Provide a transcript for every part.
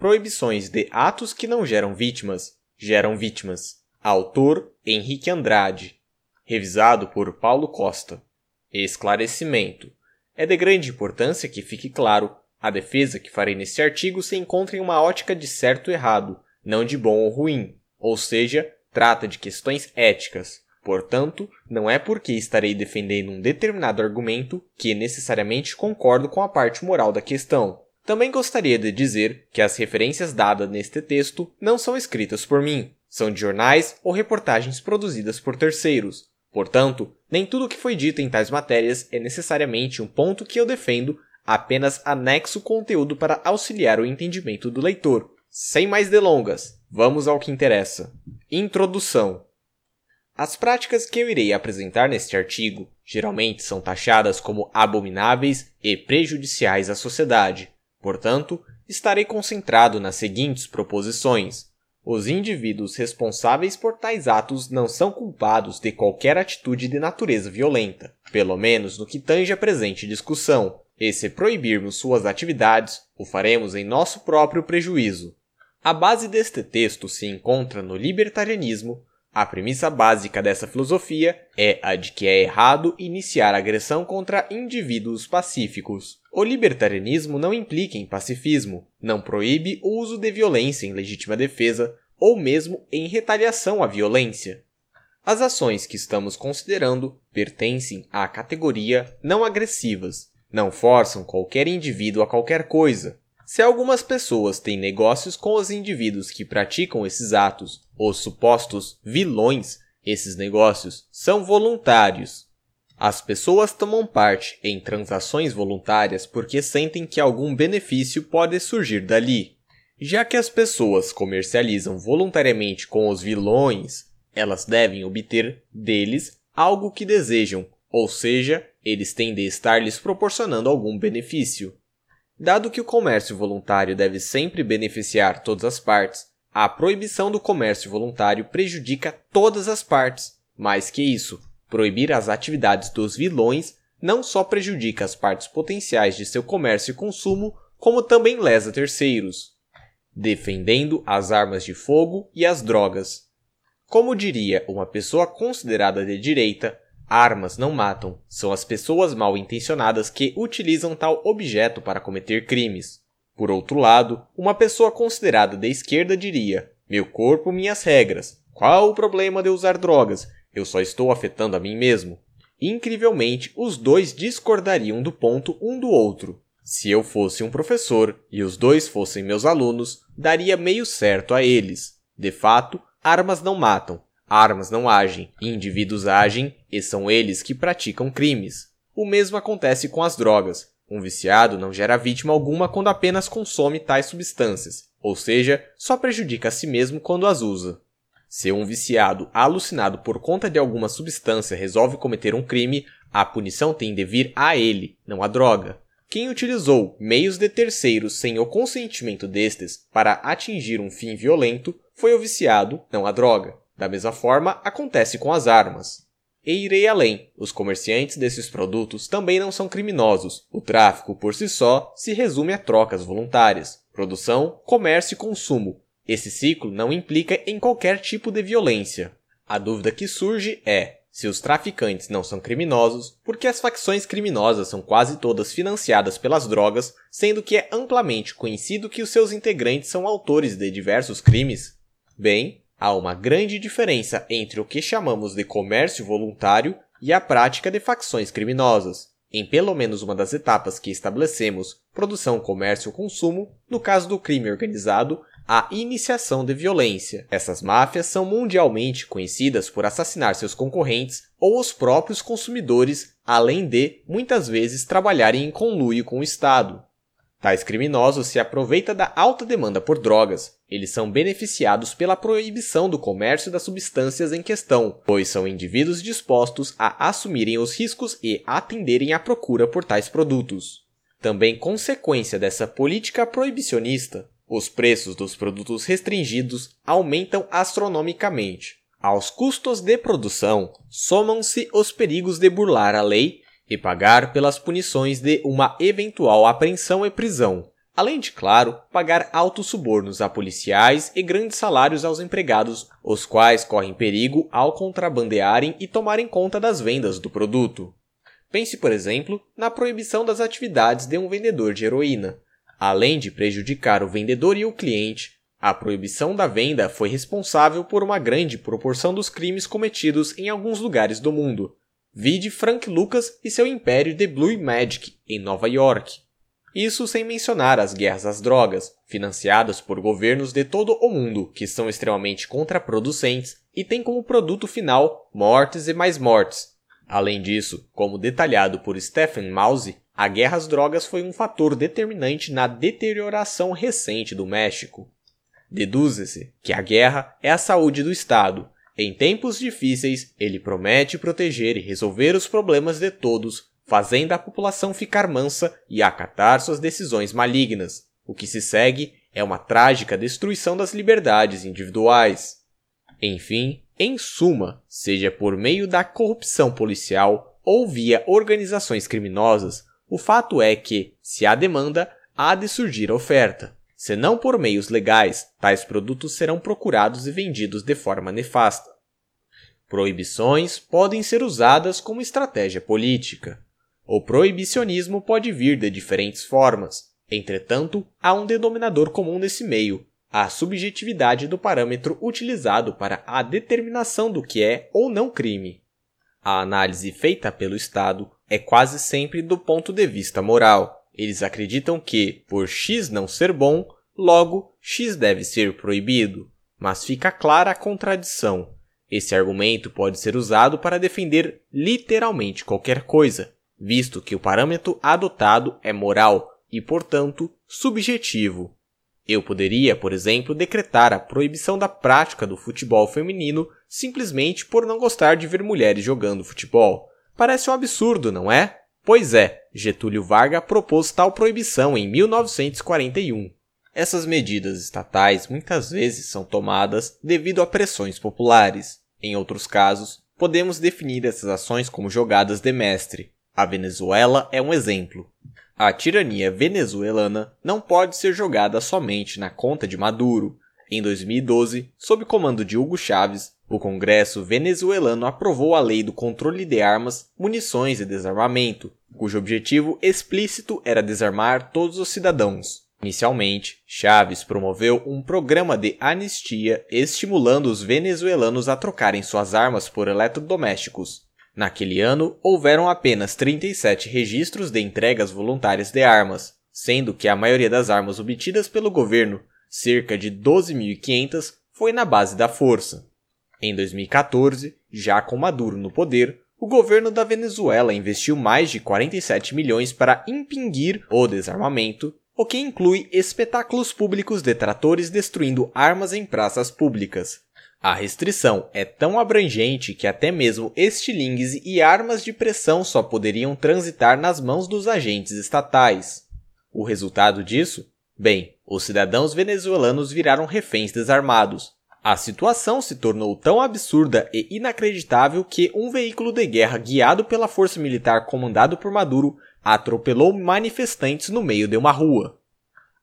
proibições de atos que não geram vítimas, geram vítimas. Autor Henrique Andrade. Revisado por Paulo Costa. Esclarecimento. É de grande importância que fique claro, a defesa que farei neste artigo se encontra em uma ótica de certo e errado, não de bom ou ruim, ou seja, trata de questões éticas. Portanto, não é porque estarei defendendo um determinado argumento que necessariamente concordo com a parte moral da questão. Também gostaria de dizer que as referências dadas neste texto não são escritas por mim, são de jornais ou reportagens produzidas por terceiros. Portanto, nem tudo o que foi dito em tais matérias é necessariamente um ponto que eu defendo, apenas anexo conteúdo para auxiliar o entendimento do leitor. Sem mais delongas, vamos ao que interessa. Introdução. As práticas que eu irei apresentar neste artigo geralmente são taxadas como abomináveis e prejudiciais à sociedade. Portanto, estarei concentrado nas seguintes proposições. Os indivíduos responsáveis por tais atos não são culpados de qualquer atitude de natureza violenta, pelo menos no que tange a presente discussão, e se proibirmos suas atividades, o faremos em nosso próprio prejuízo. A base deste texto se encontra no libertarianismo, a premissa básica dessa filosofia é a de que é errado iniciar agressão contra indivíduos pacíficos. O libertarianismo não implica em pacifismo, não proíbe o uso de violência em legítima defesa ou mesmo em retaliação à violência. As ações que estamos considerando pertencem à categoria não agressivas, não forçam qualquer indivíduo a qualquer coisa, se algumas pessoas têm negócios com os indivíduos que praticam esses atos, os supostos vilões, esses negócios são voluntários. As pessoas tomam parte em transações voluntárias porque sentem que algum benefício pode surgir dali. Já que as pessoas comercializam voluntariamente com os vilões, elas devem obter deles algo que desejam, ou seja, eles têm de estar lhes proporcionando algum benefício. Dado que o comércio voluntário deve sempre beneficiar todas as partes, a proibição do comércio voluntário prejudica todas as partes. Mais que isso, proibir as atividades dos vilões não só prejudica as partes potenciais de seu comércio e consumo, como também lesa terceiros, defendendo as armas de fogo e as drogas. Como diria uma pessoa considerada de direita, Armas não matam, são as pessoas mal intencionadas que utilizam tal objeto para cometer crimes. Por outro lado, uma pessoa considerada de esquerda diria: Meu corpo, minhas regras. Qual o problema de usar drogas? Eu só estou afetando a mim mesmo. Incrivelmente, os dois discordariam do ponto um do outro. Se eu fosse um professor e os dois fossem meus alunos, daria meio certo a eles. De fato, armas não matam, Armas não agem, indivíduos agem e são eles que praticam crimes. O mesmo acontece com as drogas. Um viciado não gera vítima alguma quando apenas consome tais substâncias, ou seja, só prejudica a si mesmo quando as usa. Se um viciado alucinado por conta de alguma substância resolve cometer um crime, a punição tem de vir a ele, não à droga. Quem utilizou meios de terceiros sem o consentimento destes para atingir um fim violento foi o viciado, não a droga. Da mesma forma, acontece com as armas. E irei além: os comerciantes desses produtos também não são criminosos. O tráfico, por si só, se resume a trocas voluntárias, produção, comércio e consumo. Esse ciclo não implica em qualquer tipo de violência. A dúvida que surge é: se os traficantes não são criminosos, por que as facções criminosas são quase todas financiadas pelas drogas, sendo que é amplamente conhecido que os seus integrantes são autores de diversos crimes? Bem, Há uma grande diferença entre o que chamamos de comércio voluntário e a prática de facções criminosas. Em pelo menos uma das etapas que estabelecemos, produção, comércio consumo, no caso do crime organizado, a iniciação de violência. Essas máfias são mundialmente conhecidas por assassinar seus concorrentes ou os próprios consumidores, além de, muitas vezes, trabalharem em conluio com o Estado. Tais criminosos se aproveitam da alta demanda por drogas. Eles são beneficiados pela proibição do comércio das substâncias em questão, pois são indivíduos dispostos a assumirem os riscos e atenderem à procura por tais produtos. Também consequência dessa política proibicionista, os preços dos produtos restringidos aumentam astronomicamente. Aos custos de produção somam-se os perigos de burlar a lei e pagar pelas punições de uma eventual apreensão e prisão. além de, claro, pagar altos subornos a policiais e grandes salários aos empregados, os quais correm perigo ao contrabandearem e tomarem conta das vendas do produto. Pense, por exemplo, na proibição das atividades de um vendedor de heroína. Além de prejudicar o vendedor e o cliente, a proibição da venda foi responsável por uma grande proporção dos crimes cometidos em alguns lugares do mundo. Vide Frank Lucas e seu império de Blue Magic, em Nova York. Isso sem mencionar as guerras às drogas, financiadas por governos de todo o mundo que são extremamente contraproducentes e têm como produto final mortes e mais mortes, Além disso, como detalhado por Stephen Mouse, a guerra às drogas foi um fator determinante na deterioração recente do México. Deduz-se que a guerra é a saúde do Estado. Em tempos difíceis, ele promete proteger e resolver os problemas de todos, fazendo a população ficar mansa e acatar suas decisões malignas. O que se segue é uma trágica destruição das liberdades individuais. Enfim, em suma, seja por meio da corrupção policial ou via organizações criminosas, o fato é que, se há demanda, há de surgir a oferta. Se não por meios legais, tais produtos serão procurados e vendidos de forma nefasta. Proibições podem ser usadas como estratégia política. O proibicionismo pode vir de diferentes formas. Entretanto, há um denominador comum nesse meio, a subjetividade do parâmetro utilizado para a determinação do que é ou não crime. A análise feita pelo Estado é quase sempre do ponto de vista moral. Eles acreditam que, por X não ser bom, logo X deve ser proibido. Mas fica clara a contradição. Esse argumento pode ser usado para defender literalmente qualquer coisa, visto que o parâmetro adotado é moral e, portanto, subjetivo. Eu poderia, por exemplo, decretar a proibição da prática do futebol feminino simplesmente por não gostar de ver mulheres jogando futebol. Parece um absurdo, não é? Pois é, Getúlio Vargas propôs tal proibição em 1941. Essas medidas estatais muitas vezes são tomadas devido a pressões populares. Em outros casos, podemos definir essas ações como jogadas de mestre. A Venezuela é um exemplo. A tirania venezuelana não pode ser jogada somente na conta de Maduro. Em 2012, sob comando de Hugo Chávez, o Congresso venezuelano aprovou a Lei do Controle de Armas, Munições e Desarmamento, cujo objetivo explícito era desarmar todos os cidadãos. Inicialmente, Chávez promoveu um programa de anistia estimulando os venezuelanos a trocarem suas armas por eletrodomésticos. Naquele ano, houveram apenas 37 registros de entregas voluntárias de armas, sendo que a maioria das armas obtidas pelo governo, cerca de 12.500, foi na base da força. Em 2014, já com Maduro no poder, o governo da Venezuela investiu mais de 47 milhões para impingir o desarmamento, o que inclui espetáculos públicos de tratores destruindo armas em praças públicas, a restrição é tão abrangente que até mesmo estilingues e armas de pressão só poderiam transitar nas mãos dos agentes estatais. O resultado disso? Bem, os cidadãos venezuelanos viraram reféns desarmados. A situação se tornou tão absurda e inacreditável que um veículo de guerra guiado pela força militar comandado por Maduro atropelou manifestantes no meio de uma rua.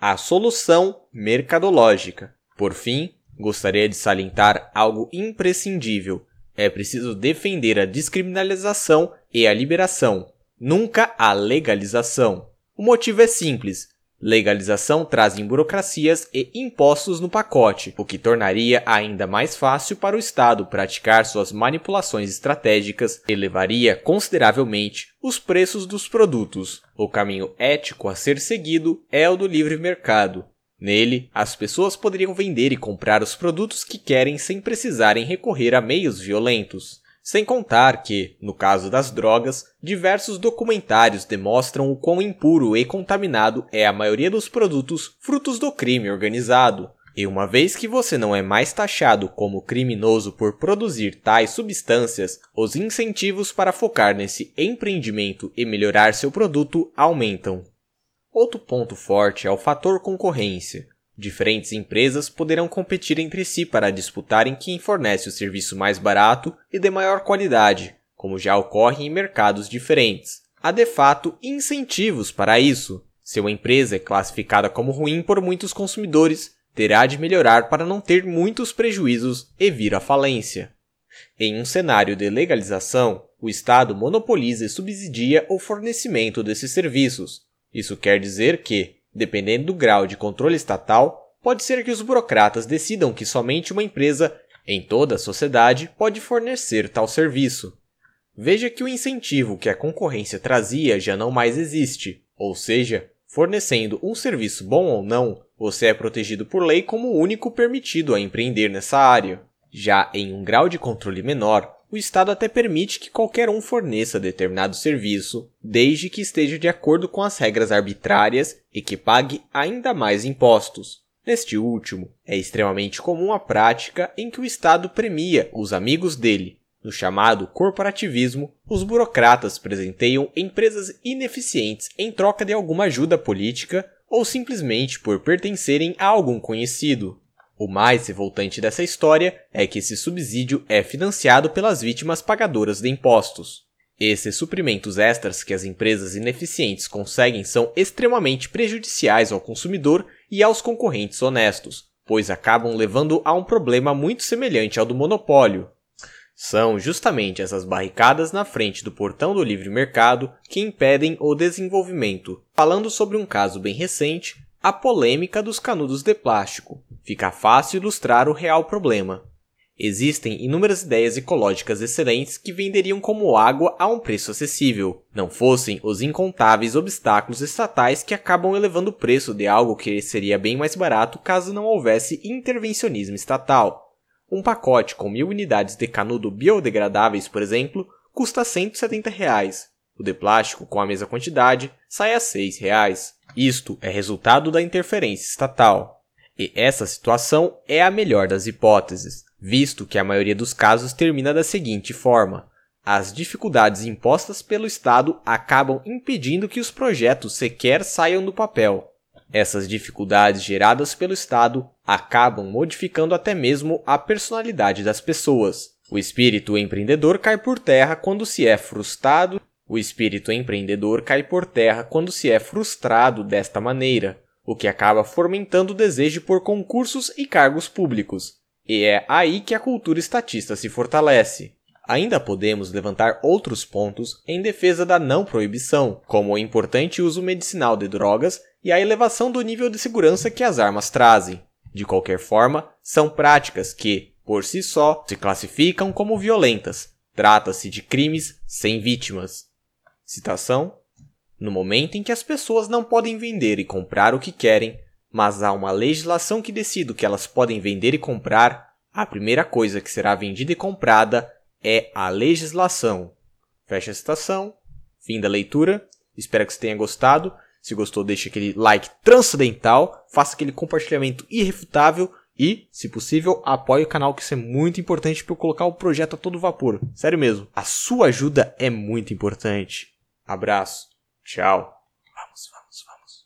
A solução mercadológica. Por fim, gostaria de salientar algo imprescindível. É preciso defender a descriminalização e a liberação, nunca a legalização. O motivo é simples. Legalização traz burocracias e impostos no pacote, o que tornaria ainda mais fácil para o Estado praticar suas manipulações estratégicas e elevaria consideravelmente os preços dos produtos. O caminho ético a ser seguido é o do livre mercado, Nele, as pessoas poderiam vender e comprar os produtos que querem sem precisarem recorrer a meios violentos. Sem contar que, no caso das drogas, diversos documentários demonstram o quão impuro e contaminado é a maioria dos produtos frutos do crime organizado. E uma vez que você não é mais taxado como criminoso por produzir tais substâncias, os incentivos para focar nesse empreendimento e melhorar seu produto aumentam. Outro ponto forte é o fator concorrência. Diferentes empresas poderão competir entre si para disputarem quem fornece o serviço mais barato e de maior qualidade, como já ocorre em mercados diferentes. Há de fato incentivos para isso. Se uma empresa é classificada como ruim por muitos consumidores, terá de melhorar para não ter muitos prejuízos e vir à falência. Em um cenário de legalização, o Estado monopoliza e subsidia o fornecimento desses serviços. Isso quer dizer que, dependendo do grau de controle estatal, pode ser que os burocratas decidam que somente uma empresa em toda a sociedade pode fornecer tal serviço. Veja que o incentivo que a concorrência trazia já não mais existe, ou seja, fornecendo um serviço bom ou não, você é protegido por lei como o único permitido a empreender nessa área. Já em um grau de controle menor, o Estado até permite que qualquer um forneça determinado serviço, desde que esteja de acordo com as regras arbitrárias e que pague ainda mais impostos. Neste último, é extremamente comum a prática em que o Estado premia os amigos dele. No chamado corporativismo, os burocratas presenteiam empresas ineficientes em troca de alguma ajuda política ou simplesmente por pertencerem a algum conhecido. O mais revoltante dessa história é que esse subsídio é financiado pelas vítimas pagadoras de impostos. Esses suprimentos extras que as empresas ineficientes conseguem são extremamente prejudiciais ao consumidor e aos concorrentes honestos, pois acabam levando a um problema muito semelhante ao do monopólio, são justamente essas barricadas na frente do portão do livre mercado que impedem o desenvolvimento. Falando sobre um caso bem recente, a polêmica dos canudos de plástico. Fica fácil ilustrar o real problema. Existem inúmeras ideias ecológicas excelentes que venderiam como água a um preço acessível, não fossem os incontáveis obstáculos estatais que acabam elevando o preço de algo que seria bem mais barato caso não houvesse intervencionismo estatal. Um pacote com mil unidades de canudo biodegradáveis, por exemplo, custa 170 reais. O de plástico, com a mesma quantidade, sai a 6 reais. Isto é resultado da interferência estatal. E essa situação é a melhor das hipóteses, visto que a maioria dos casos termina da seguinte forma: as dificuldades impostas pelo Estado acabam impedindo que os projetos sequer saiam do papel. Essas dificuldades geradas pelo Estado acabam modificando até mesmo a personalidade das pessoas. O espírito empreendedor cai por terra quando se é frustrado. O espírito empreendedor cai por terra quando se é frustrado desta maneira, o que acaba fomentando o desejo por concursos e cargos públicos. E é aí que a cultura estatista se fortalece. Ainda podemos levantar outros pontos em defesa da não proibição, como o importante uso medicinal de drogas e a elevação do nível de segurança que as armas trazem. De qualquer forma, são práticas que, por si só, se classificam como violentas. Trata-se de crimes sem vítimas. Citação: No momento em que as pessoas não podem vender e comprar o que querem, mas há uma legislação que decide o que elas podem vender e comprar, a primeira coisa que será vendida e comprada é a legislação. Fecha a citação. Fim da leitura. Espero que você tenha gostado. Se gostou, deixe aquele like transcendental, faça aquele compartilhamento irrefutável e, se possível, apoie o canal, que isso é muito importante para eu colocar o projeto a todo vapor. Sério mesmo, a sua ajuda é muito importante. Abraço, tchau.